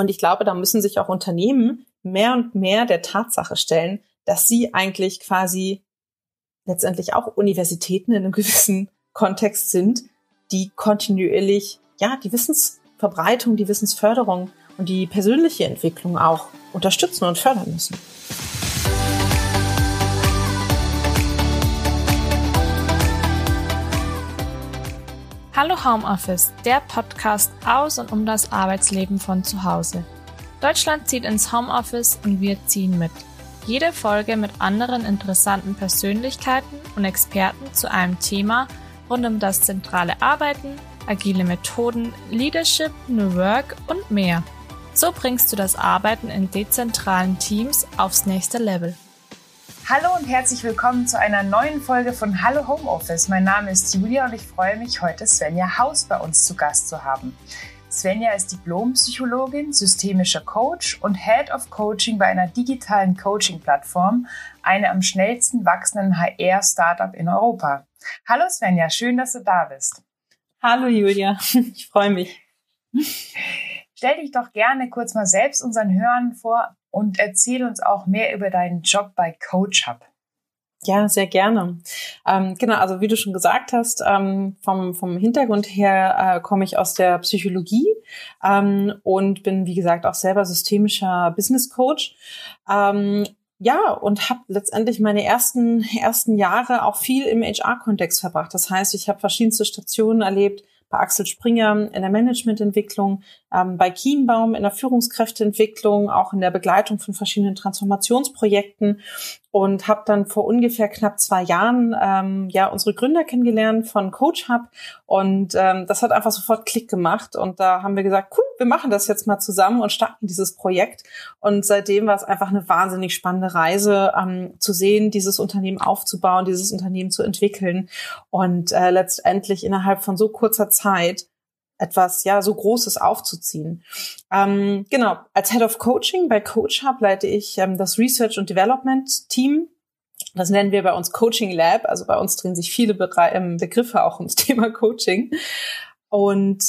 Und ich glaube, da müssen sich auch Unternehmen mehr und mehr der Tatsache stellen, dass sie eigentlich quasi letztendlich auch Universitäten in einem gewissen Kontext sind, die kontinuierlich, ja, die Wissensverbreitung, die Wissensförderung und die persönliche Entwicklung auch unterstützen und fördern müssen. Hallo Homeoffice, der Podcast aus und um das Arbeitsleben von zu Hause. Deutschland zieht ins Homeoffice und wir ziehen mit. Jede Folge mit anderen interessanten Persönlichkeiten und Experten zu einem Thema rund um das zentrale Arbeiten, agile Methoden, Leadership, New Work und mehr. So bringst du das Arbeiten in dezentralen Teams aufs nächste Level. Hallo und herzlich willkommen zu einer neuen Folge von Hallo Homeoffice. Mein Name ist Julia und ich freue mich, heute Svenja Haus bei uns zu Gast zu haben. Svenja ist Diplompsychologin, systemischer Coach und Head of Coaching bei einer digitalen Coaching-Plattform, eine am schnellsten wachsenden HR-Startup in Europa. Hallo Svenja, schön, dass du da bist. Hallo Julia, ich freue mich. Stell dich doch gerne kurz mal selbst unseren Hörern vor und erzähl uns auch mehr über deinen Job bei CoachHub. Ja, sehr gerne. Ähm, genau, also wie du schon gesagt hast, ähm, vom, vom Hintergrund her äh, komme ich aus der Psychologie ähm, und bin, wie gesagt, auch selber systemischer Business Coach. Ähm, ja, und habe letztendlich meine ersten, ersten Jahre auch viel im HR-Kontext verbracht. Das heißt, ich habe verschiedenste Stationen erlebt, bei Axel Springer in der Managemententwicklung, ähm, bei Kienbaum in der Führungskräfteentwicklung, auch in der Begleitung von verschiedenen Transformationsprojekten und habe dann vor ungefähr knapp zwei Jahren ähm, ja unsere Gründer kennengelernt von Coach Hub und ähm, das hat einfach sofort Klick gemacht und da haben wir gesagt, cool, wir machen das jetzt mal zusammen und starten dieses Projekt. Und seitdem war es einfach eine wahnsinnig spannende Reise ähm, zu sehen, dieses Unternehmen aufzubauen, dieses Unternehmen zu entwickeln und äh, letztendlich innerhalb von so kurzer Zeit etwas ja so Großes aufzuziehen. Ähm, genau, als Head of Coaching bei Coach Hub leite ich ähm, das Research und Development Team. Das nennen wir bei uns Coaching Lab. Also bei uns drehen sich viele Be ähm, Begriffe auch ums Thema Coaching. Und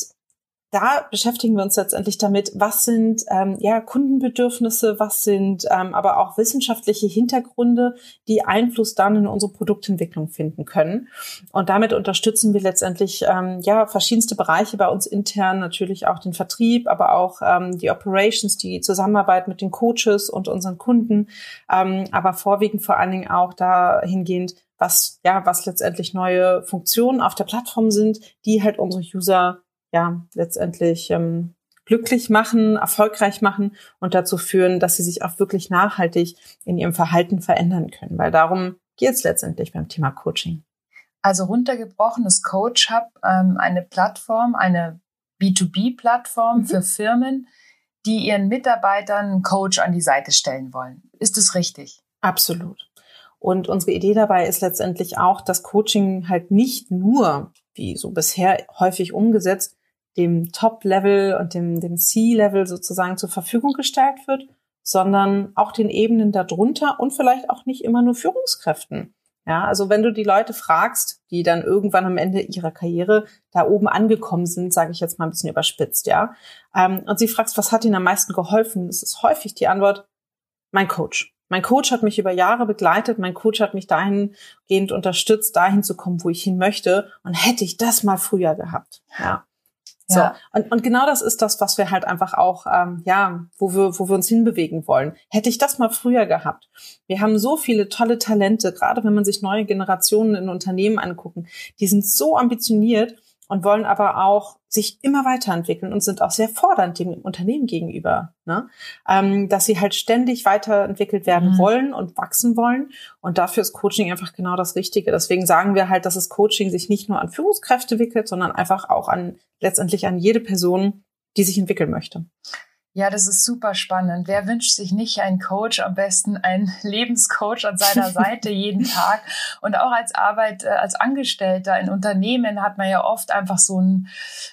da beschäftigen wir uns letztendlich damit, was sind ähm, ja Kundenbedürfnisse, was sind ähm, aber auch wissenschaftliche Hintergründe, die Einfluss dann in unsere Produktentwicklung finden können. Und damit unterstützen wir letztendlich ähm, ja verschiedenste Bereiche bei uns intern, natürlich auch den Vertrieb, aber auch ähm, die Operations, die Zusammenarbeit mit den Coaches und unseren Kunden, ähm, aber vorwiegend vor allen Dingen auch dahingehend, was ja was letztendlich neue Funktionen auf der Plattform sind, die halt unsere User ja letztendlich ähm, glücklich machen, erfolgreich machen und dazu führen, dass sie sich auch wirklich nachhaltig in ihrem Verhalten verändern können. Weil darum geht es letztendlich beim Thema Coaching. Also runtergebrochenes Coach Hub, ähm, eine Plattform, eine B2B-Plattform mhm. für Firmen, die ihren Mitarbeitern einen Coach an die Seite stellen wollen. Ist es richtig? Absolut. Und unsere Idee dabei ist letztendlich auch, dass Coaching halt nicht nur, wie so bisher häufig umgesetzt, dem Top-Level und dem, dem C-Level sozusagen zur Verfügung gestellt wird, sondern auch den Ebenen darunter und vielleicht auch nicht immer nur Führungskräften. Ja, also wenn du die Leute fragst, die dann irgendwann am Ende ihrer Karriere da oben angekommen sind, sage ich jetzt mal ein bisschen überspitzt, ja, ähm, und sie fragst, was hat ihnen am meisten geholfen, das ist häufig die Antwort, mein Coach. Mein Coach hat mich über Jahre begleitet, mein Coach hat mich dahingehend unterstützt, dahin zu kommen, wo ich hin möchte. Und hätte ich das mal früher gehabt, ja, so. Ja. Und, und genau das ist das, was wir halt einfach auch, ähm, ja, wo wir, wo wir uns hinbewegen wollen. Hätte ich das mal früher gehabt. Wir haben so viele tolle Talente, gerade wenn man sich neue Generationen in Unternehmen angucken, die sind so ambitioniert und wollen aber auch sich immer weiterentwickeln und sind auch sehr fordernd dem Unternehmen gegenüber, ne? ähm, dass sie halt ständig weiterentwickelt werden mhm. wollen und wachsen wollen. Und dafür ist Coaching einfach genau das Richtige. Deswegen sagen wir halt, dass das Coaching sich nicht nur an Führungskräfte wickelt, sondern einfach auch an letztendlich an jede Person, die sich entwickeln möchte. Ja, das ist super spannend. Wer wünscht sich nicht einen Coach, am besten einen Lebenscoach an seiner Seite jeden Tag? Und auch als Arbeit, äh, als Angestellter in Unternehmen hat man ja oft einfach so ein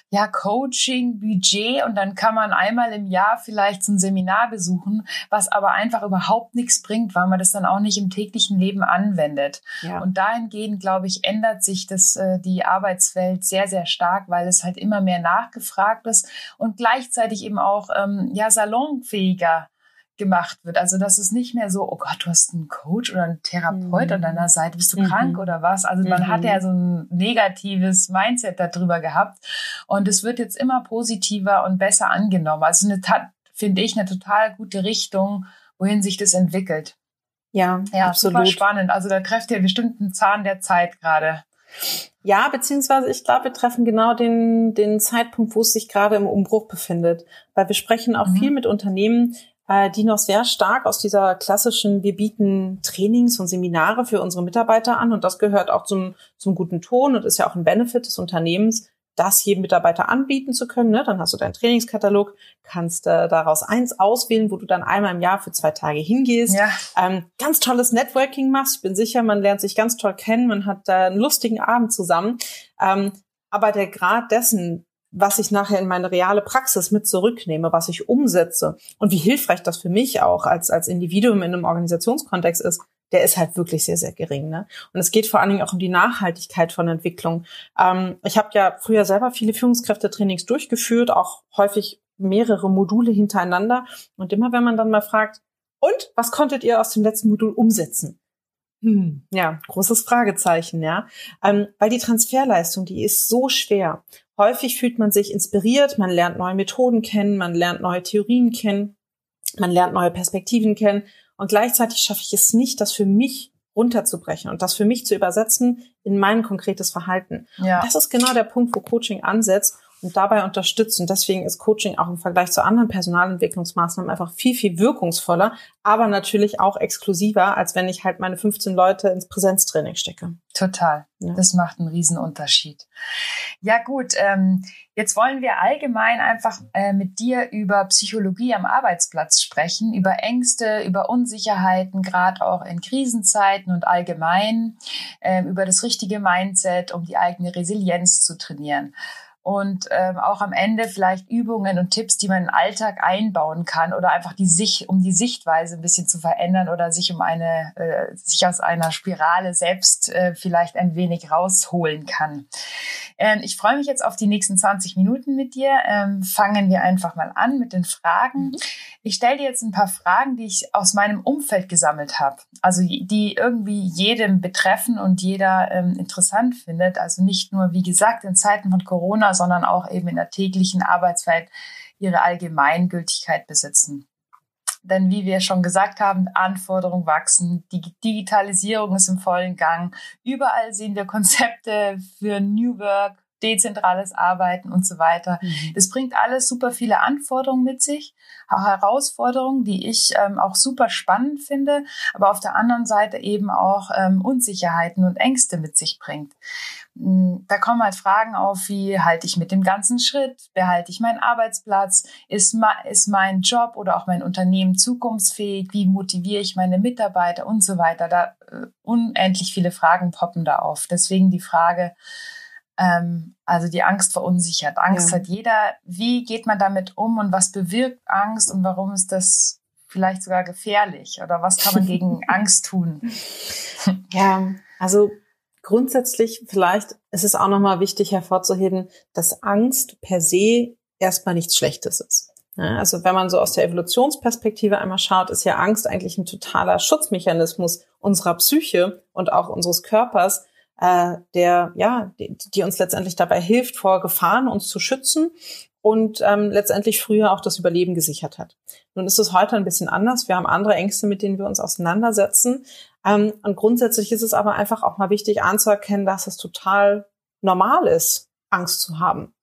ja, Coaching-Budget und dann kann man einmal im Jahr vielleicht so ein Seminar besuchen, was aber einfach überhaupt nichts bringt, weil man das dann auch nicht im täglichen Leben anwendet. Ja. Und dahingehend, glaube ich, ändert sich das, äh, die Arbeitswelt sehr, sehr stark, weil es halt immer mehr nachgefragt ist und gleichzeitig eben auch ähm, ähm, ja salonfähiger gemacht wird. Also dass es nicht mehr so, oh Gott, du hast einen Coach oder einen Therapeut mhm. an deiner Seite, bist du mhm. krank oder was? Also man mhm. hat ja so ein negatives Mindset darüber gehabt und es wird jetzt immer positiver und besser angenommen. Also eine finde ich eine total gute Richtung, wohin sich das entwickelt. Ja, ja absolut. super spannend. Also da trefft ihr bestimmt einen Zahn der Zeit gerade. Ja, beziehungsweise ich glaube, wir treffen genau den, den Zeitpunkt, wo es sich gerade im Umbruch befindet. Weil wir sprechen auch mhm. viel mit Unternehmen, äh, die noch sehr stark aus dieser klassischen, wir bieten Trainings und Seminare für unsere Mitarbeiter an und das gehört auch zum, zum guten Ton und ist ja auch ein Benefit des Unternehmens, das jedem Mitarbeiter anbieten zu können. Ne? Dann hast du deinen Trainingskatalog, kannst äh, daraus eins auswählen, wo du dann einmal im Jahr für zwei Tage hingehst. Ja. Ähm, ganz tolles Networking machst. Ich bin sicher, man lernt sich ganz toll kennen, man hat äh, einen lustigen Abend zusammen. Ähm, aber der Grad dessen, was ich nachher in meine reale Praxis mit zurücknehme, was ich umsetze und wie hilfreich das für mich auch als, als Individuum in einem Organisationskontext ist, der ist halt wirklich sehr, sehr gering. Ne? Und es geht vor allen Dingen auch um die Nachhaltigkeit von Entwicklung. Ähm, ich habe ja früher selber viele Führungskräftetrainings durchgeführt, auch häufig mehrere Module hintereinander. Und immer wenn man dann mal fragt, und was konntet ihr aus dem letzten Modul umsetzen? Hm, ja, großes Fragezeichen, ja. Ähm, weil die Transferleistung, die ist so schwer. Häufig fühlt man sich inspiriert, man lernt neue Methoden kennen, man lernt neue Theorien kennen, man lernt neue Perspektiven kennen und gleichzeitig schaffe ich es nicht, das für mich runterzubrechen und das für mich zu übersetzen in mein konkretes Verhalten. Ja. das ist genau der Punkt, wo Coaching ansetzt und dabei unterstützen. Deswegen ist Coaching auch im Vergleich zu anderen Personalentwicklungsmaßnahmen einfach viel, viel wirkungsvoller, aber natürlich auch exklusiver, als wenn ich halt meine 15 Leute ins Präsenztraining stecke. Total. Ja. Das macht einen Riesenunterschied. Ja gut, ähm, jetzt wollen wir allgemein einfach äh, mit dir über Psychologie am Arbeitsplatz sprechen, über Ängste, über Unsicherheiten, gerade auch in Krisenzeiten und allgemein, äh, über das richtige Mindset, um die eigene Resilienz zu trainieren und ähm, auch am Ende vielleicht Übungen und Tipps, die man in den Alltag einbauen kann oder einfach die Sicht, um die Sichtweise ein bisschen zu verändern oder sich um eine, äh, sich aus einer Spirale selbst äh, vielleicht ein wenig rausholen kann. Ähm, ich freue mich jetzt auf die nächsten 20 Minuten mit dir. Ähm, fangen wir einfach mal an mit den Fragen. Mhm. Ich stelle dir jetzt ein paar Fragen, die ich aus meinem Umfeld gesammelt habe. Also die irgendwie jedem betreffen und jeder ähm, interessant findet. Also nicht nur, wie gesagt, in Zeiten von Corona, sondern auch eben in der täglichen Arbeitswelt ihre Allgemeingültigkeit besitzen. Denn wie wir schon gesagt haben, Anforderungen wachsen, die Digitalisierung ist im vollen Gang. Überall sehen wir Konzepte für New Work, dezentrales Arbeiten und so weiter. Mhm. Das bringt alles super viele Anforderungen mit sich, auch Herausforderungen, die ich ähm, auch super spannend finde, aber auf der anderen Seite eben auch ähm, Unsicherheiten und Ängste mit sich bringt. Hm, da kommen halt Fragen auf, wie halte ich mit dem ganzen Schritt, behalte ich meinen Arbeitsplatz, ist, ist mein Job oder auch mein Unternehmen zukunftsfähig, wie motiviere ich meine Mitarbeiter und so weiter. Da äh, unendlich viele Fragen poppen da auf. Deswegen die Frage, ähm, also die Angst verunsichert. Angst ja. hat jeder. Wie geht man damit um und was bewirkt Angst und warum ist das vielleicht sogar gefährlich? Oder was kann man gegen Angst tun? Ja, also grundsätzlich vielleicht ist es auch nochmal wichtig hervorzuheben, dass Angst per se erstmal nichts Schlechtes ist. also wenn man so aus der Evolutionsperspektive einmal schaut, ist ja Angst eigentlich ein totaler Schutzmechanismus unserer Psyche und auch unseres Körpers, äh, der ja, die, die uns letztendlich dabei hilft, vor Gefahren uns zu schützen und ähm, letztendlich früher auch das Überleben gesichert hat. Nun ist es heute ein bisschen anders. Wir haben andere Ängste, mit denen wir uns auseinandersetzen. Ähm, und grundsätzlich ist es aber einfach auch mal wichtig anzuerkennen, dass es total normal ist, Angst zu haben.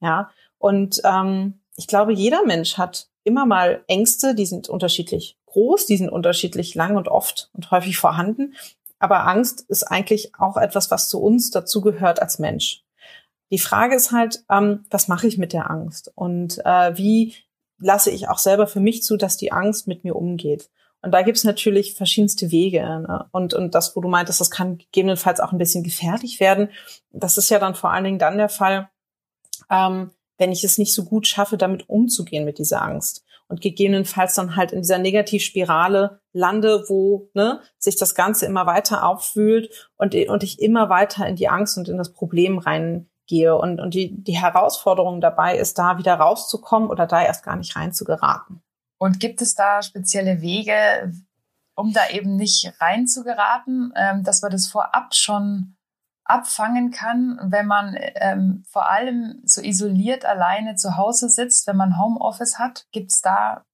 Ja, und ähm, ich glaube, jeder Mensch hat immer mal Ängste, die sind unterschiedlich groß, die sind unterschiedlich lang und oft und häufig vorhanden. Aber Angst ist eigentlich auch etwas, was zu uns dazugehört als Mensch. Die Frage ist halt, ähm, was mache ich mit der Angst und äh, wie lasse ich auch selber für mich zu, dass die Angst mit mir umgeht. Und da gibt es natürlich verschiedenste Wege. Ne? Und, und das, wo du meintest, das kann gegebenenfalls auch ein bisschen gefährlich werden. Das ist ja dann vor allen Dingen dann der Fall, ähm, wenn ich es nicht so gut schaffe, damit umzugehen mit dieser Angst und gegebenenfalls dann halt in dieser Negativspirale lande, wo ne, sich das Ganze immer weiter auffühlt und, und ich immer weiter in die Angst und in das Problem rein gehe. Und, und die, die Herausforderung dabei ist, da wieder rauszukommen oder da erst gar nicht rein zu geraten. Und gibt es da spezielle Wege, um da eben nicht rein zu geraten, ähm, dass man das vorab schon abfangen kann, wenn man ähm, vor allem so isoliert alleine zu Hause sitzt, wenn man Homeoffice hat? Gibt es da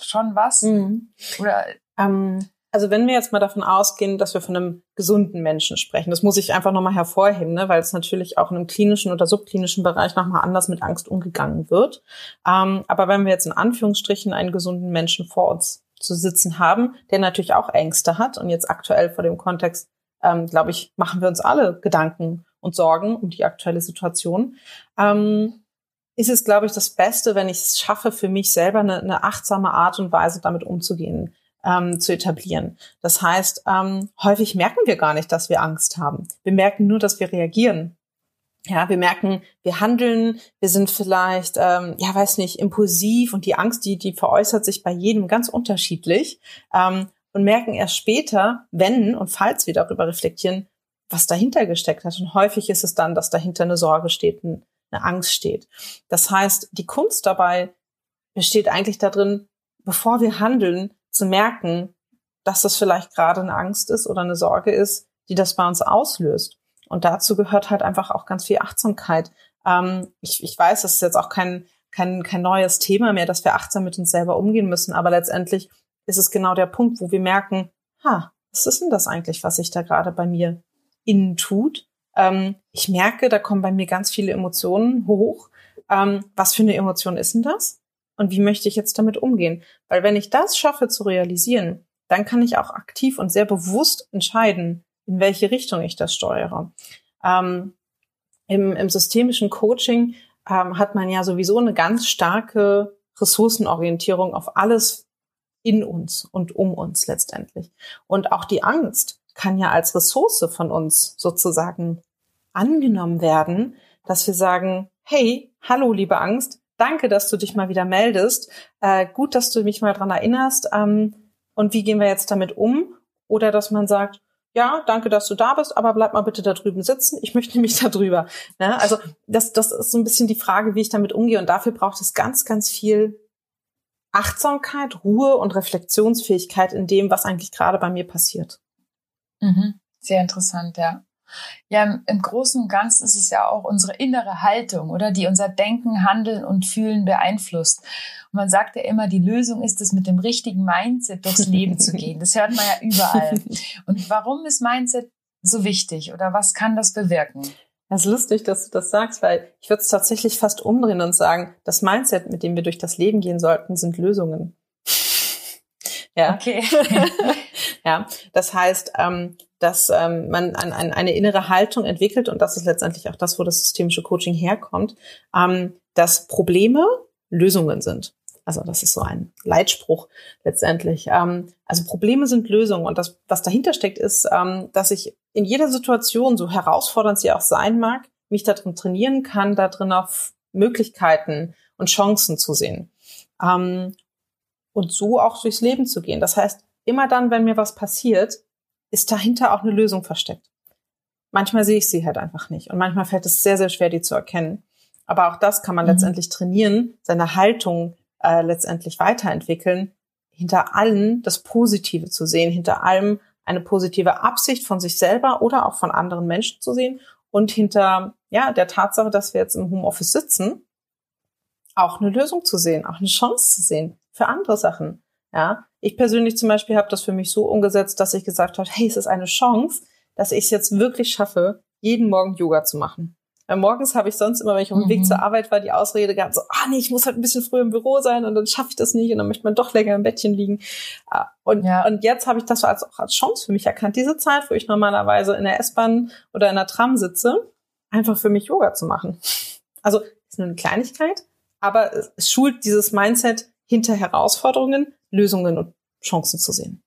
schon was? Mhm. Oder ähm, also wenn wir jetzt mal davon ausgehen, dass wir von einem gesunden Menschen sprechen, das muss ich einfach nochmal hervorheben, ne, weil es natürlich auch in einem klinischen oder subklinischen Bereich nochmal anders mit Angst umgegangen wird. Ähm, aber wenn wir jetzt in Anführungsstrichen einen gesunden Menschen vor uns zu sitzen haben, der natürlich auch Ängste hat und jetzt aktuell vor dem Kontext, ähm, glaube ich, machen wir uns alle Gedanken und Sorgen um die aktuelle Situation. Ähm, ist es, glaube ich, das Beste, wenn ich es schaffe, für mich selber eine, eine achtsame Art und Weise damit umzugehen ähm, zu etablieren. Das heißt, ähm, häufig merken wir gar nicht, dass wir Angst haben. Wir merken nur, dass wir reagieren. Ja, wir merken, wir handeln, wir sind vielleicht, ähm, ja, weiß nicht, impulsiv und die Angst, die, die veräußert sich bei jedem ganz unterschiedlich ähm, und merken erst später, wenn und falls wir darüber reflektieren, was dahinter gesteckt hat. Und häufig ist es dann, dass dahinter eine Sorge steht, eine Angst steht. Das heißt, die Kunst dabei besteht eigentlich darin, bevor wir handeln, zu merken, dass das vielleicht gerade eine Angst ist oder eine Sorge ist, die das bei uns auslöst. Und dazu gehört halt einfach auch ganz viel Achtsamkeit. Ähm, ich, ich weiß, das ist jetzt auch kein, kein, kein neues Thema mehr, dass wir achtsam mit uns selber umgehen müssen, aber letztendlich ist es genau der Punkt, wo wir merken, ha, was ist denn das eigentlich, was sich da gerade bei mir innen tut? Ähm, ich merke, da kommen bei mir ganz viele Emotionen hoch. Ähm, was für eine Emotion ist denn das? und wie möchte ich jetzt damit umgehen? Weil wenn ich das schaffe zu realisieren, dann kann ich auch aktiv und sehr bewusst entscheiden, in welche Richtung ich das steuere. Ähm, im, Im systemischen Coaching ähm, hat man ja sowieso eine ganz starke Ressourcenorientierung auf alles in uns und um uns letztendlich. Und auch die Angst kann ja als Ressource von uns sozusagen angenommen werden, dass wir sagen, hey, hallo liebe Angst, danke, dass du dich mal wieder meldest. Äh, gut, dass du mich mal dran erinnerst. Ähm, und wie gehen wir jetzt damit um? Oder dass man sagt, ja, danke, dass du da bist, aber bleib mal bitte da drüben sitzen. Ich möchte nämlich da drüber. Ne? Also das, das ist so ein bisschen die Frage, wie ich damit umgehe. Und dafür braucht es ganz, ganz viel Achtsamkeit, Ruhe und Reflexionsfähigkeit in dem, was eigentlich gerade bei mir passiert. Mhm. Sehr interessant, ja. Ja, im Großen und Ganzen ist es ja auch unsere innere Haltung, oder, die unser Denken, Handeln und Fühlen beeinflusst. Und man sagt ja immer, die Lösung ist es, mit dem richtigen Mindset durchs Leben zu gehen. Das hört man ja überall. Und warum ist Mindset so wichtig oder was kann das bewirken? Das ist lustig, dass du das sagst, weil ich würde es tatsächlich fast umdrehen und sagen, das Mindset, mit dem wir durch das Leben gehen sollten, sind Lösungen. Ja. Okay. ja, das heißt, ähm, dass ähm, man an, an eine innere Haltung entwickelt und das ist letztendlich auch das, wo das systemische Coaching herkommt, ähm, dass Probleme Lösungen sind. Also das ist so ein Leitspruch letztendlich. Ähm, also Probleme sind Lösungen und das, was dahinter steckt, ist, ähm, dass ich in jeder Situation, so herausfordernd sie auch sein mag, mich darin trainieren kann, darin auf Möglichkeiten und Chancen zu sehen. Ähm, und so auch durchs Leben zu gehen. Das heißt, immer dann, wenn mir was passiert, ist dahinter auch eine Lösung versteckt. Manchmal sehe ich sie halt einfach nicht und manchmal fällt es sehr, sehr schwer, die zu erkennen. Aber auch das kann man mhm. letztendlich trainieren, seine Haltung äh, letztendlich weiterentwickeln, hinter allem das Positive zu sehen, hinter allem eine positive Absicht von sich selber oder auch von anderen Menschen zu sehen und hinter ja der Tatsache, dass wir jetzt im Homeoffice sitzen, auch eine Lösung zu sehen, auch eine Chance zu sehen für andere Sachen. Ja, ich persönlich zum Beispiel habe das für mich so umgesetzt, dass ich gesagt habe, hey, es ist eine Chance, dass ich es jetzt wirklich schaffe, jeden Morgen Yoga zu machen. Weil morgens habe ich sonst immer, wenn ich auf dem mhm. Weg zur Arbeit war, die Ausrede gehabt, so, ah nee, ich muss halt ein bisschen früher im Büro sein und dann schaffe ich das nicht und dann möchte man doch länger im Bettchen liegen. Ah, und, ja. und jetzt habe ich das als, auch als Chance für mich erkannt, diese Zeit, wo ich normalerweise in der S-Bahn oder in der Tram sitze, einfach für mich Yoga zu machen. Also ist nur eine Kleinigkeit, aber es schult dieses Mindset, hinter Herausforderungen Lösungen und Chancen zu sehen.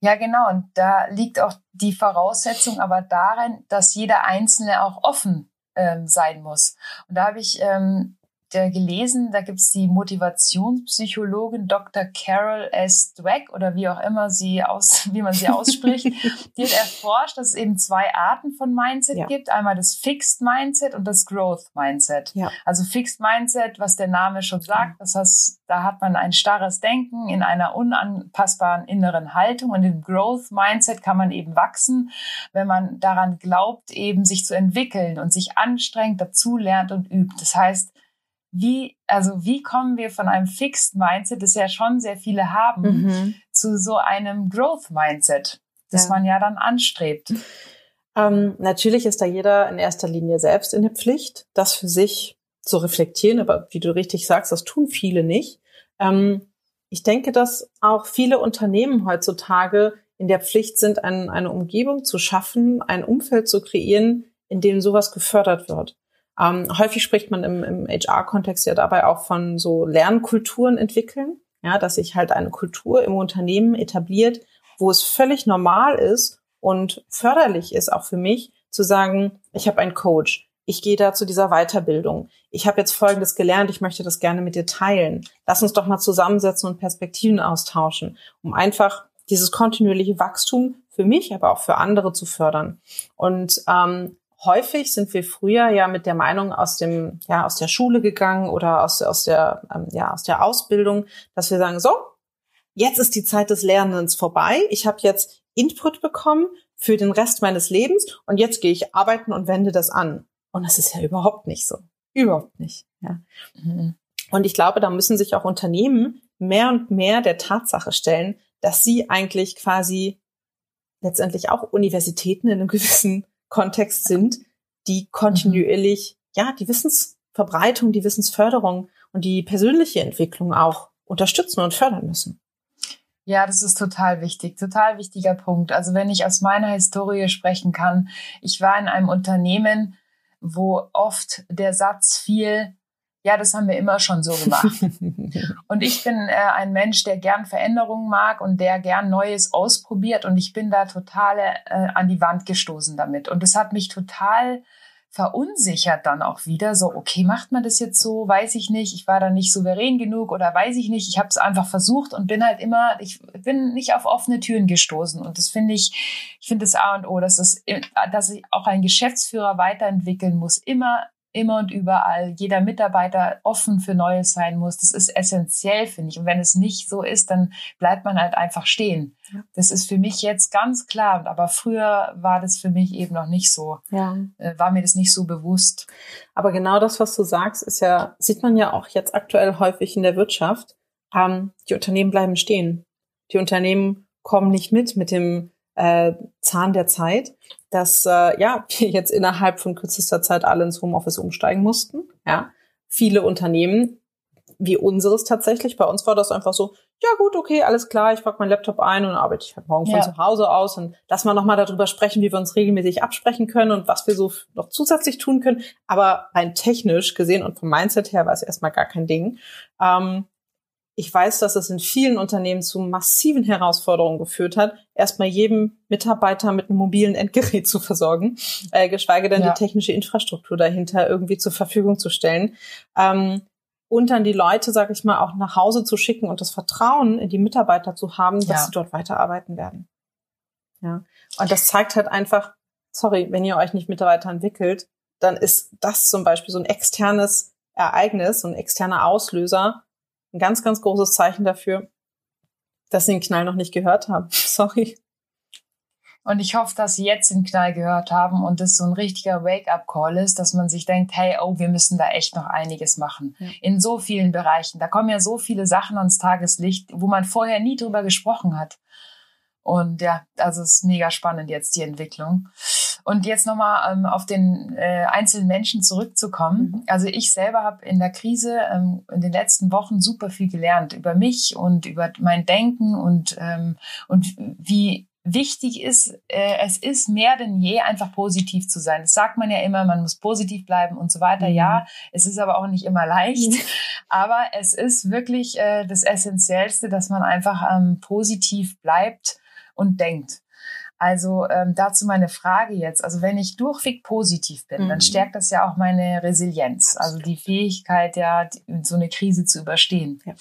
Ja, genau. Und da liegt auch die Voraussetzung aber darin, dass jeder Einzelne auch offen ähm, sein muss. Und da habe ich ähm, äh, gelesen, da gibt es die Motivationspsychologin Dr. Carol S. Dweck oder wie auch immer sie aus, wie man sie ausspricht, die hat erforscht, dass es eben zwei Arten von Mindset ja. gibt. Einmal das Fixed Mindset und das Growth Mindset. Ja. Also Fixed Mindset, was der Name schon sagt, das heißt, da hat man ein starres Denken in einer unanpassbaren inneren Haltung und im Growth Mindset kann man eben wachsen, wenn man daran glaubt, eben sich zu entwickeln und sich anstrengt, dazu lernt und übt. Das heißt, wie, also wie kommen wir von einem Fixed Mindset, das ja schon sehr viele haben, mhm. zu so einem Growth Mindset, das ja. man ja dann anstrebt? Ähm, natürlich ist da jeder in erster Linie selbst in der Pflicht, das für sich zu reflektieren, aber wie du richtig sagst, das tun viele nicht. Ähm, ich denke, dass auch viele Unternehmen heutzutage in der Pflicht sind, ein, eine Umgebung zu schaffen, ein Umfeld zu kreieren, in dem sowas gefördert wird. Ähm, häufig spricht man im, im HR-Kontext ja dabei auch von so Lernkulturen entwickeln, ja, dass sich halt eine Kultur im Unternehmen etabliert, wo es völlig normal ist und förderlich ist, auch für mich, zu sagen, ich habe einen Coach, ich gehe da zu dieser Weiterbildung, ich habe jetzt Folgendes gelernt, ich möchte das gerne mit dir teilen. Lass uns doch mal zusammensetzen und Perspektiven austauschen, um einfach dieses kontinuierliche Wachstum für mich, aber auch für andere zu fördern. Und ähm, häufig sind wir früher ja mit der Meinung aus dem ja aus der Schule gegangen oder aus aus der ähm, ja aus der Ausbildung, dass wir sagen so jetzt ist die Zeit des Lernens vorbei. Ich habe jetzt Input bekommen für den Rest meines Lebens und jetzt gehe ich arbeiten und wende das an. Und das ist ja überhaupt nicht so, überhaupt nicht. Ja. Mhm. Und ich glaube, da müssen sich auch Unternehmen mehr und mehr der Tatsache stellen, dass sie eigentlich quasi letztendlich auch Universitäten in einem gewissen Kontext sind, die kontinuierlich, ja, die Wissensverbreitung, die Wissensförderung und die persönliche Entwicklung auch unterstützen und fördern müssen. Ja, das ist total wichtig, total wichtiger Punkt. Also wenn ich aus meiner Historie sprechen kann, ich war in einem Unternehmen, wo oft der Satz fiel, ja, das haben wir immer schon so gemacht. und ich bin äh, ein Mensch, der gern Veränderungen mag und der gern Neues ausprobiert und ich bin da total äh, an die Wand gestoßen damit. Und das hat mich total verunsichert dann auch wieder. So, okay, macht man das jetzt so? Weiß ich nicht. Ich war da nicht souverän genug oder weiß ich nicht. Ich habe es einfach versucht und bin halt immer, ich bin nicht auf offene Türen gestoßen. Und das finde ich, ich finde das A und O, dass, das, dass sich auch ein Geschäftsführer weiterentwickeln muss. Immer immer und überall jeder Mitarbeiter offen für Neues sein muss. Das ist essentiell, finde ich. Und wenn es nicht so ist, dann bleibt man halt einfach stehen. Ja. Das ist für mich jetzt ganz klar. Aber früher war das für mich eben noch nicht so. Ja. Äh, war mir das nicht so bewusst. Aber genau das, was du sagst, ist ja, sieht man ja auch jetzt aktuell häufig in der Wirtschaft. Ähm, die Unternehmen bleiben stehen. Die Unternehmen kommen nicht mit mit dem äh, Zahn der Zeit, dass äh, ja wir jetzt innerhalb von kürzester Zeit alle ins Homeoffice umsteigen mussten. Ja, viele Unternehmen wie unseres tatsächlich. Bei uns war das einfach so, ja gut, okay, alles klar, ich pack meinen Laptop ein und arbeite ich halt morgen von ja. zu Hause aus und lass mal nochmal darüber sprechen, wie wir uns regelmäßig absprechen können und was wir so noch zusätzlich tun können. Aber rein technisch gesehen und vom Mindset her war es erstmal gar kein Ding. Ähm, ich weiß, dass es in vielen Unternehmen zu massiven Herausforderungen geführt hat, erstmal jedem Mitarbeiter mit einem mobilen Endgerät zu versorgen, äh, geschweige denn ja. die technische Infrastruktur dahinter irgendwie zur Verfügung zu stellen. Ähm, und dann die Leute, sage ich mal, auch nach Hause zu schicken und das Vertrauen in die Mitarbeiter zu haben, dass ja. sie dort weiterarbeiten werden. Ja. Und das zeigt halt einfach, sorry, wenn ihr euch nicht Mitarbeiter entwickelt, dann ist das zum Beispiel so ein externes Ereignis, so ein externer Auslöser, ein ganz, ganz großes Zeichen dafür, dass sie den Knall noch nicht gehört haben. Sorry. Und ich hoffe, dass Sie jetzt den Knall gehört haben und es so ein richtiger Wake-up-Call ist, dass man sich denkt, hey, oh, wir müssen da echt noch einiges machen. Ja. In so vielen Bereichen. Da kommen ja so viele Sachen ans Tageslicht, wo man vorher nie drüber gesprochen hat. Und ja, also es ist mega spannend jetzt die Entwicklung. Und jetzt nochmal ähm, auf den äh, einzelnen Menschen zurückzukommen. Mhm. Also ich selber habe in der Krise ähm, in den letzten Wochen super viel gelernt über mich und über mein Denken und, ähm, und wie wichtig ist, äh, es ist mehr denn je einfach positiv zu sein. Das sagt man ja immer, man muss positiv bleiben und so weiter. Mhm. Ja, es ist aber auch nicht immer leicht. Mhm. Aber es ist wirklich äh, das Essentiellste, dass man einfach ähm, positiv bleibt und denkt. Also ähm, dazu meine Frage jetzt. Also wenn ich durchweg positiv bin, mhm. dann stärkt das ja auch meine Resilienz, also die Fähigkeit, ja, so eine Krise zu überstehen. Ja.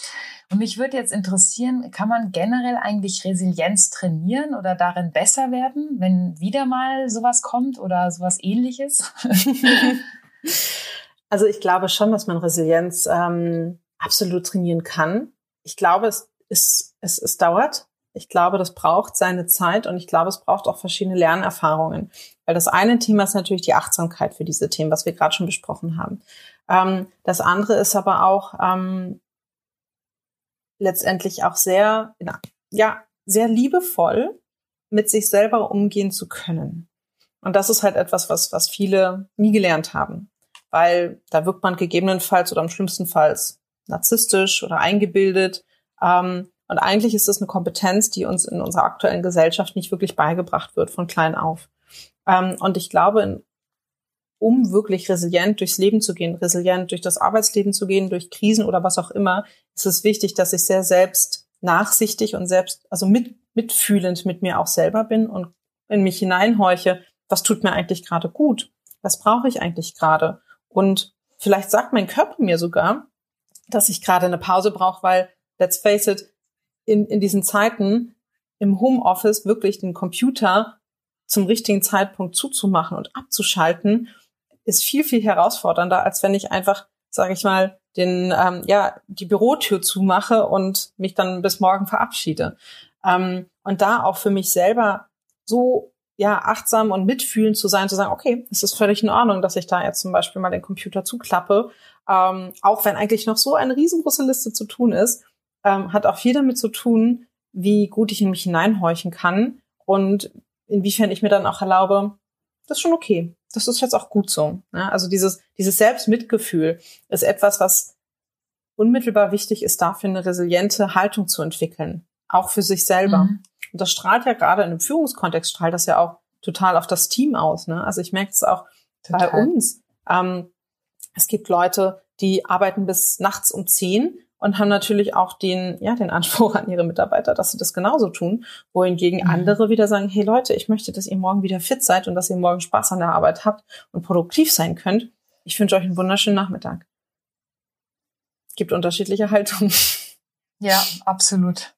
Und mich würde jetzt interessieren, kann man generell eigentlich Resilienz trainieren oder darin besser werden, wenn wieder mal sowas kommt oder sowas ähnliches? also ich glaube schon, dass man Resilienz ähm, absolut trainieren kann. Ich glaube, es, ist, es, es dauert. Ich glaube, das braucht seine Zeit und ich glaube, es braucht auch verschiedene Lernerfahrungen. Weil das eine Thema ist natürlich die Achtsamkeit für diese Themen, was wir gerade schon besprochen haben. Ähm, das andere ist aber auch ähm, letztendlich auch sehr, ja, sehr liebevoll mit sich selber umgehen zu können. Und das ist halt etwas, was, was viele nie gelernt haben. Weil da wirkt man gegebenenfalls oder am schlimmsten Falls narzisstisch oder eingebildet. Ähm, und eigentlich ist es eine Kompetenz, die uns in unserer aktuellen Gesellschaft nicht wirklich beigebracht wird von klein auf. Ähm, und ich glaube, um wirklich resilient durchs Leben zu gehen, resilient durch das Arbeitsleben zu gehen, durch Krisen oder was auch immer, ist es wichtig, dass ich sehr selbst nachsichtig und selbst, also mit, mitfühlend mit mir auch selber bin und in mich hineinhorche, was tut mir eigentlich gerade gut? Was brauche ich eigentlich gerade? Und vielleicht sagt mein Körper mir sogar, dass ich gerade eine Pause brauche, weil, let's face it, in, in diesen Zeiten im Homeoffice wirklich den Computer zum richtigen Zeitpunkt zuzumachen und abzuschalten, ist viel, viel herausfordernder, als wenn ich einfach, sage ich mal, den, ähm, ja, die Bürotür zumache und mich dann bis morgen verabschiede. Ähm, und da auch für mich selber so ja, achtsam und mitfühlend zu sein, zu sagen, okay, es ist völlig in Ordnung, dass ich da jetzt zum Beispiel mal den Computer zuklappe, ähm, auch wenn eigentlich noch so eine riesengroße Liste zu tun ist ähm, hat auch viel damit zu tun, wie gut ich in mich hineinhorchen kann und inwiefern ich mir dann auch erlaube, das ist schon okay. Das ist jetzt auch gut so. Ja, also dieses, dieses Selbstmitgefühl ist etwas, was unmittelbar wichtig ist, dafür eine resiliente Haltung zu entwickeln. Auch für sich selber. Mhm. Und das strahlt ja gerade in einem Führungskontext, strahlt das ja auch total auf das Team aus. Ne? Also ich merke es auch total. bei uns. Ähm, es gibt Leute, die arbeiten bis nachts um zehn und haben natürlich auch den, ja, den Anspruch an ihre Mitarbeiter, dass sie das genauso tun, wohingegen mhm. andere wieder sagen, hey Leute, ich möchte, dass ihr morgen wieder fit seid und dass ihr morgen Spaß an der Arbeit habt und produktiv sein könnt. Ich wünsche euch einen wunderschönen Nachmittag. Gibt unterschiedliche Haltungen. Ja, absolut.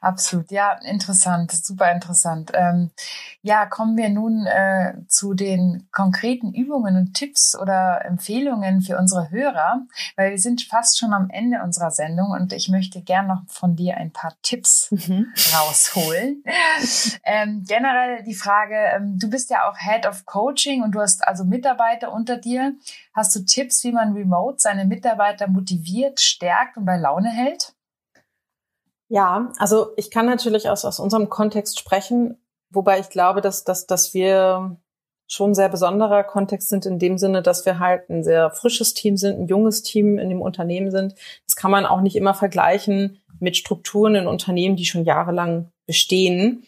Absolut. Ja, interessant, super interessant. Ähm, ja, kommen wir nun äh, zu den konkreten Übungen und Tipps oder Empfehlungen für unsere Hörer, weil wir sind fast schon am Ende unserer Sendung und ich möchte gern noch von dir ein paar Tipps mhm. rausholen. ähm, generell die Frage, ähm, du bist ja auch Head of Coaching und du hast also Mitarbeiter unter dir. Hast du Tipps, wie man remote seine Mitarbeiter motiviert, stärkt und bei Laune hält? Ja, also ich kann natürlich aus, aus unserem Kontext sprechen, wobei ich glaube, dass, dass, dass wir schon sehr besonderer Kontext sind in dem Sinne, dass wir halt ein sehr frisches Team sind, ein junges Team in dem Unternehmen sind. Das kann man auch nicht immer vergleichen mit Strukturen in Unternehmen, die schon jahrelang bestehen.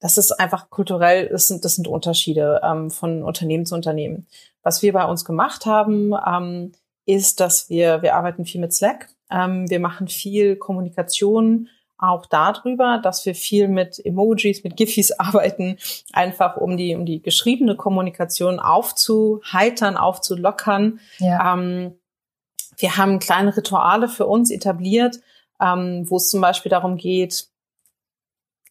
Das ist einfach kulturell, das sind, das sind Unterschiede ähm, von Unternehmen zu Unternehmen. Was wir bei uns gemacht haben, ähm, ist, dass wir, wir arbeiten viel mit Slack. Ähm, wir machen viel Kommunikation auch darüber, dass wir viel mit Emojis, mit Gifis arbeiten, einfach um die, um die geschriebene Kommunikation aufzuheitern, aufzulockern. Ja. Ähm, wir haben kleine Rituale für uns etabliert, ähm, wo es zum Beispiel darum geht,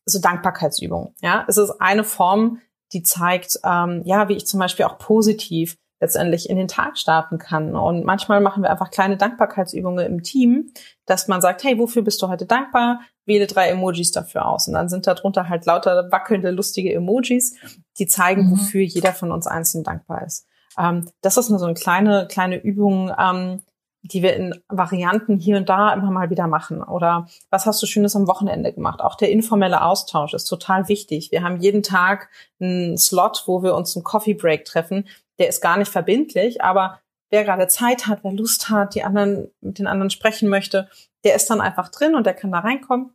so Dankbarkeitsübungen. Ja, es ist eine Form, die zeigt, ähm, ja, wie ich zum Beispiel auch positiv letztendlich in den Tag starten kann. Und manchmal machen wir einfach kleine Dankbarkeitsübungen im Team, dass man sagt, hey, wofür bist du heute dankbar? Wähle drei Emojis dafür aus. Und dann sind darunter halt lauter wackelnde, lustige Emojis, die zeigen, mhm. wofür jeder von uns einzeln dankbar ist. Ähm, das ist nur so eine kleine, kleine Übung, ähm, die wir in Varianten hier und da immer mal wieder machen. Oder was hast du Schönes am Wochenende gemacht? Auch der informelle Austausch ist total wichtig. Wir haben jeden Tag einen Slot, wo wir uns zum Coffee Break treffen. Der ist gar nicht verbindlich, aber wer gerade Zeit hat, wer Lust hat, die anderen, mit den anderen sprechen möchte, der ist dann einfach drin und der kann da reinkommen.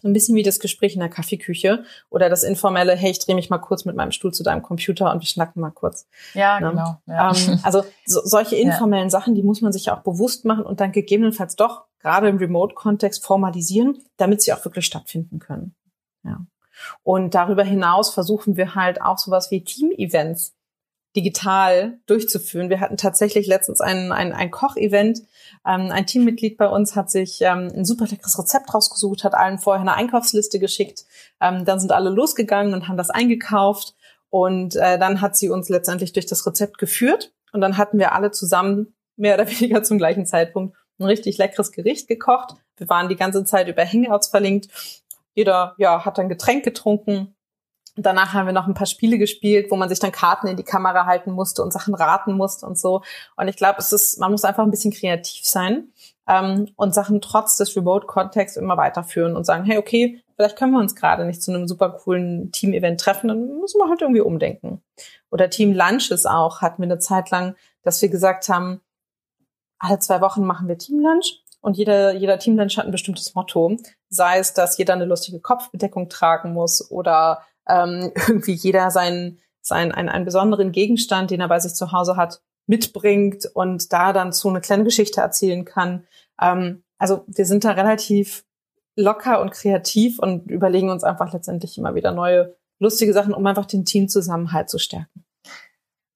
So ein bisschen wie das Gespräch in der Kaffeeküche oder das informelle, hey, ich drehe mich mal kurz mit meinem Stuhl zu deinem Computer und wir schnacken mal kurz. Ja, ne? genau. Ja. Ähm, also so, solche informellen ja. Sachen, die muss man sich auch bewusst machen und dann gegebenenfalls doch gerade im Remote-Kontext formalisieren, damit sie auch wirklich stattfinden können. Ja. Und darüber hinaus versuchen wir halt auch sowas wie Team-Events digital durchzuführen. Wir hatten tatsächlich letztens ein, ein, ein Kochevent. Ähm, ein Teammitglied bei uns hat sich ähm, ein super leckeres Rezept rausgesucht, hat allen vorher eine Einkaufsliste geschickt. Ähm, dann sind alle losgegangen und haben das eingekauft. Und äh, dann hat sie uns letztendlich durch das Rezept geführt. Und dann hatten wir alle zusammen, mehr oder weniger zum gleichen Zeitpunkt, ein richtig leckeres Gericht gekocht. Wir waren die ganze Zeit über Hangouts verlinkt. Jeder ja, hat dann Getränk getrunken, Danach haben wir noch ein paar Spiele gespielt, wo man sich dann Karten in die Kamera halten musste und Sachen raten musste und so. Und ich glaube, es ist, man muss einfach ein bisschen kreativ sein ähm, und Sachen trotz des Remote-Kontexts immer weiterführen und sagen, hey, okay, vielleicht können wir uns gerade nicht zu einem super coolen Team-Event treffen, dann müssen wir halt irgendwie umdenken. Oder Team Lunches auch hatten wir eine Zeit lang, dass wir gesagt haben, alle zwei Wochen machen wir Team Lunch und jeder, jeder Team Lunch hat ein bestimmtes Motto. Sei es, dass jeder eine lustige Kopfbedeckung tragen muss oder ähm, irgendwie jeder seinen, seinen einen, einen besonderen Gegenstand, den er bei sich zu Hause hat, mitbringt und da dann so eine kleine Geschichte erzählen kann. Ähm, also wir sind da relativ locker und kreativ und überlegen uns einfach letztendlich immer wieder neue lustige Sachen, um einfach den Teamzusammenhalt zu stärken.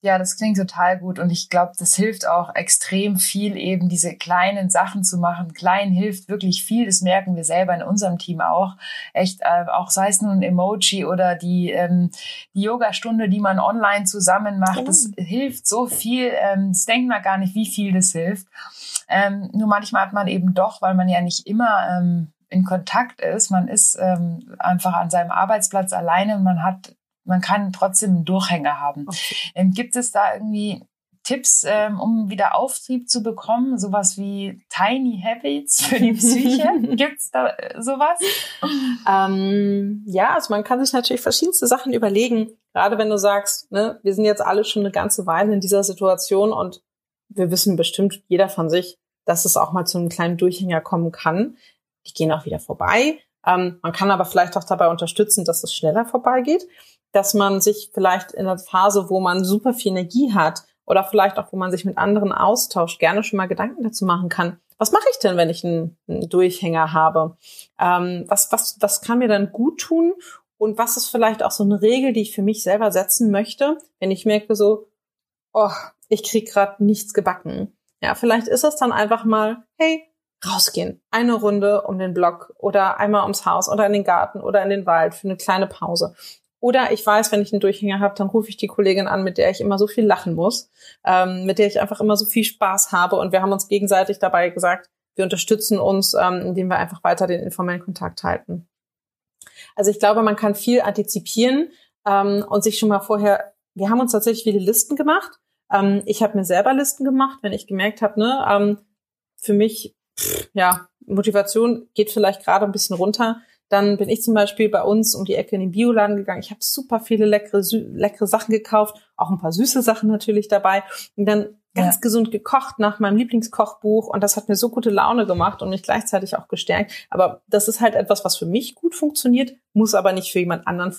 Ja, das klingt total gut und ich glaube, das hilft auch extrem viel, eben diese kleinen Sachen zu machen. Klein hilft wirklich viel, das merken wir selber in unserem Team auch. Echt, äh, auch sei es nun ein Emoji oder die, ähm, die Yoga-Stunde, die man online zusammen macht, genau. das hilft so viel. Ähm, das denkt man gar nicht, wie viel das hilft. Ähm, nur manchmal hat man eben doch, weil man ja nicht immer ähm, in Kontakt ist. Man ist ähm, einfach an seinem Arbeitsplatz alleine und man hat man kann trotzdem einen Durchhänger haben. Okay. Ähm, gibt es da irgendwie Tipps, ähm, um wieder Auftrieb zu bekommen? Sowas wie Tiny Habits für die Psyche? Gibt's da äh, sowas? Ähm, ja, also man kann sich natürlich verschiedenste Sachen überlegen. Gerade wenn du sagst, ne, wir sind jetzt alle schon eine ganze Weile in dieser Situation und wir wissen bestimmt jeder von sich, dass es auch mal zu einem kleinen Durchhänger kommen kann. Die gehen auch wieder vorbei. Ähm, man kann aber vielleicht auch dabei unterstützen, dass es schneller vorbeigeht dass man sich vielleicht in der Phase, wo man super viel Energie hat oder vielleicht auch, wo man sich mit anderen austauscht, gerne schon mal Gedanken dazu machen kann. Was mache ich denn, wenn ich einen, einen Durchhänger habe? Ähm, was, was, was kann mir dann gut tun? Und was ist vielleicht auch so eine Regel, die ich für mich selber setzen möchte, wenn ich merke so, oh, ich krieg gerade nichts gebacken. Ja, vielleicht ist es dann einfach mal, hey, rausgehen. Eine Runde um den Block oder einmal ums Haus oder in den Garten oder in den Wald für eine kleine Pause. Oder ich weiß, wenn ich einen Durchhänger habe, dann rufe ich die Kollegin an, mit der ich immer so viel lachen muss, ähm, mit der ich einfach immer so viel Spaß habe. Und wir haben uns gegenseitig dabei gesagt, wir unterstützen uns, ähm, indem wir einfach weiter den informellen Kontakt halten. Also ich glaube, man kann viel antizipieren ähm, und sich schon mal vorher, wir haben uns tatsächlich viele Listen gemacht. Ähm, ich habe mir selber Listen gemacht, wenn ich gemerkt habe, ne, ähm, für mich, ja, Motivation geht vielleicht gerade ein bisschen runter dann bin ich zum Beispiel bei uns um die Ecke in den Bioladen gegangen. Ich habe super viele leckere, leckere Sachen gekauft, auch ein paar süße Sachen natürlich dabei. Und dann ganz ja. gesund gekocht nach meinem Lieblingskochbuch und das hat mir so gute Laune gemacht und mich gleichzeitig auch gestärkt. Aber das ist halt etwas, was für mich gut funktioniert, muss aber nicht für jemand anderen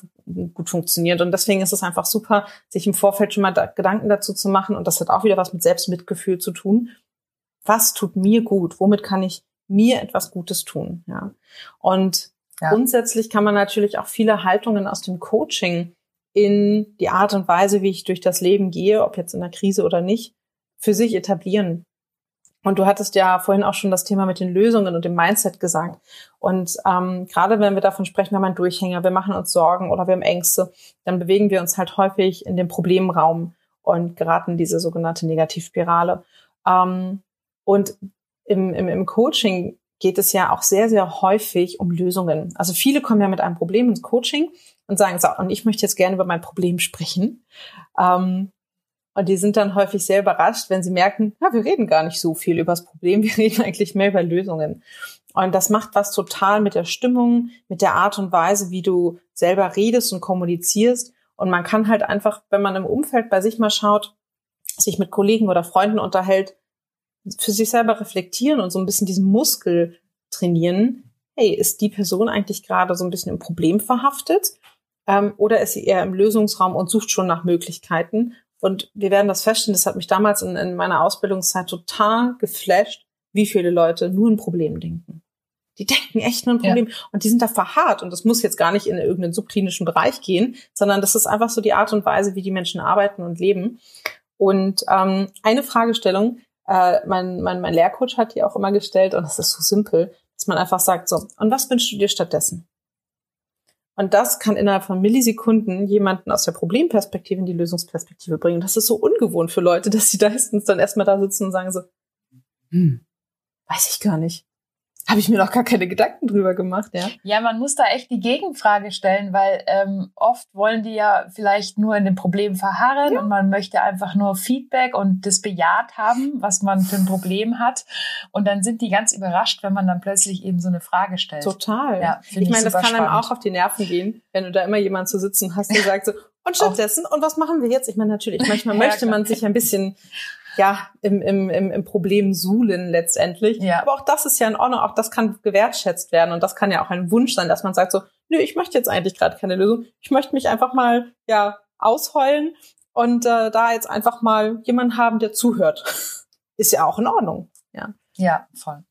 gut funktionieren. Und deswegen ist es einfach super, sich im Vorfeld schon mal da Gedanken dazu zu machen und das hat auch wieder was mit Selbstmitgefühl zu tun. Was tut mir gut? Womit kann ich mir etwas Gutes tun? Ja. Und ja. Grundsätzlich kann man natürlich auch viele Haltungen aus dem Coaching in die Art und Weise, wie ich durch das Leben gehe, ob jetzt in der Krise oder nicht, für sich etablieren. Und du hattest ja vorhin auch schon das Thema mit den Lösungen und dem Mindset gesagt. Und ähm, gerade wenn wir davon sprechen, wir haben einen Durchhänger, wir machen uns Sorgen oder wir haben Ängste, dann bewegen wir uns halt häufig in den Problemraum und geraten in diese sogenannte Negativspirale. Ähm, und im, im, im Coaching geht es ja auch sehr, sehr häufig um Lösungen. Also viele kommen ja mit einem Problem ins Coaching und sagen, so, und ich möchte jetzt gerne über mein Problem sprechen. Ähm, und die sind dann häufig sehr überrascht, wenn sie merken, ja, wir reden gar nicht so viel über das Problem, wir reden eigentlich mehr über Lösungen. Und das macht was total mit der Stimmung, mit der Art und Weise, wie du selber redest und kommunizierst. Und man kann halt einfach, wenn man im Umfeld bei sich mal schaut, sich mit Kollegen oder Freunden unterhält, für sich selber reflektieren und so ein bisschen diesen Muskel trainieren. Hey, ist die Person eigentlich gerade so ein bisschen im Problem verhaftet? Ähm, oder ist sie eher im Lösungsraum und sucht schon nach Möglichkeiten? Und wir werden das feststellen, das hat mich damals in, in meiner Ausbildungszeit total geflasht, wie viele Leute nur ein Problem denken. Die denken echt nur ein Problem. Ja. Und die sind da verharrt. Und das muss jetzt gar nicht in irgendeinen subklinischen Bereich gehen, sondern das ist einfach so die Art und Weise, wie die Menschen arbeiten und leben. Und ähm, eine Fragestellung, äh, mein, mein, mein Lehrcoach hat die auch immer gestellt, und das ist so simpel, dass man einfach sagt, so, und was wünschst du dir stattdessen? Und das kann innerhalb von Millisekunden jemanden aus der Problemperspektive in die Lösungsperspektive bringen. Das ist so ungewohnt für Leute, dass sie da meistens dann erstmal da sitzen und sagen so, hm, weiß ich gar nicht habe ich mir noch gar keine Gedanken drüber gemacht, ja. Ja, man muss da echt die Gegenfrage stellen, weil ähm, oft wollen die ja vielleicht nur in dem Problem verharren ja. und man möchte einfach nur Feedback und das bejaht haben, was man für ein Problem hat. Und dann sind die ganz überrascht, wenn man dann plötzlich eben so eine Frage stellt. Total. Ja, ich, ich meine, das kann spannend. einem auch auf die Nerven gehen, wenn du da immer jemanden zu sitzen hast, der sagt so, und stattdessen, und was machen wir jetzt? Ich meine, natürlich, manchmal möchte man sich ein bisschen ja, im, im, im, im Problem suhlen letztendlich. Ja. Aber auch das ist ja in Ordnung, auch das kann gewertschätzt werden und das kann ja auch ein Wunsch sein, dass man sagt so, nö, ich möchte jetzt eigentlich gerade keine Lösung. Ich möchte mich einfach mal, ja, ausheulen und äh, da jetzt einfach mal jemanden haben, der zuhört. ist ja auch in Ordnung, ja. Ja, voll.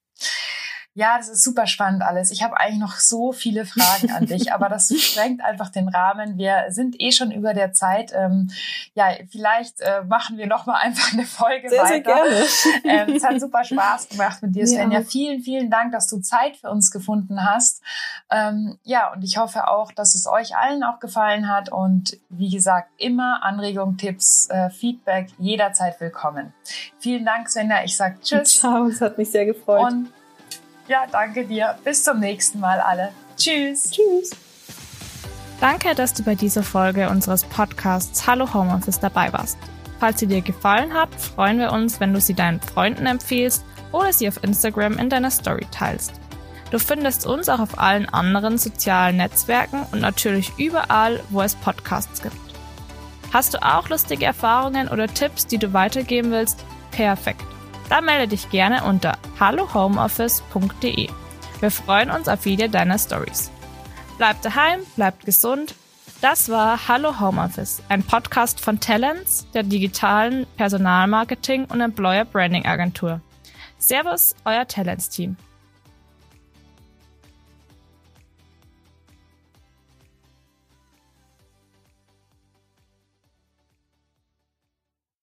Ja, das ist super spannend alles. Ich habe eigentlich noch so viele Fragen an dich, aber das sprengt einfach den Rahmen. Wir sind eh schon über der Zeit. Ähm, ja, vielleicht äh, machen wir noch mal einfach eine Folge sehr, weiter. Sehr gerne. Ähm, es hat super Spaß gemacht mit dir, Svenja. Ja. Vielen, vielen Dank, dass du Zeit für uns gefunden hast. Ähm, ja, und ich hoffe auch, dass es euch allen auch gefallen hat. Und wie gesagt, immer Anregungen, Tipps, äh, Feedback jederzeit willkommen. Vielen Dank, Svenja. Ich sag Tschüss. Ciao, es hat mich sehr gefreut. Und ja, danke dir. Bis zum nächsten Mal alle. Tschüss. Tschüss. Danke, dass du bei dieser Folge unseres Podcasts Hallo Homeoffice dabei warst. Falls sie dir gefallen hat, freuen wir uns, wenn du sie deinen Freunden empfiehlst oder sie auf Instagram in deiner Story teilst. Du findest uns auch auf allen anderen sozialen Netzwerken und natürlich überall, wo es Podcasts gibt. Hast du auch lustige Erfahrungen oder Tipps, die du weitergeben willst? Perfekt. Dann melde dich gerne unter hallohomeoffice.de. Wir freuen uns auf jede deiner Stories. Bleibt daheim, bleibt gesund. Das war Hallo Homeoffice, ein Podcast von Talents, der digitalen Personalmarketing und Employer Branding Agentur. Servus, euer Talents-Team.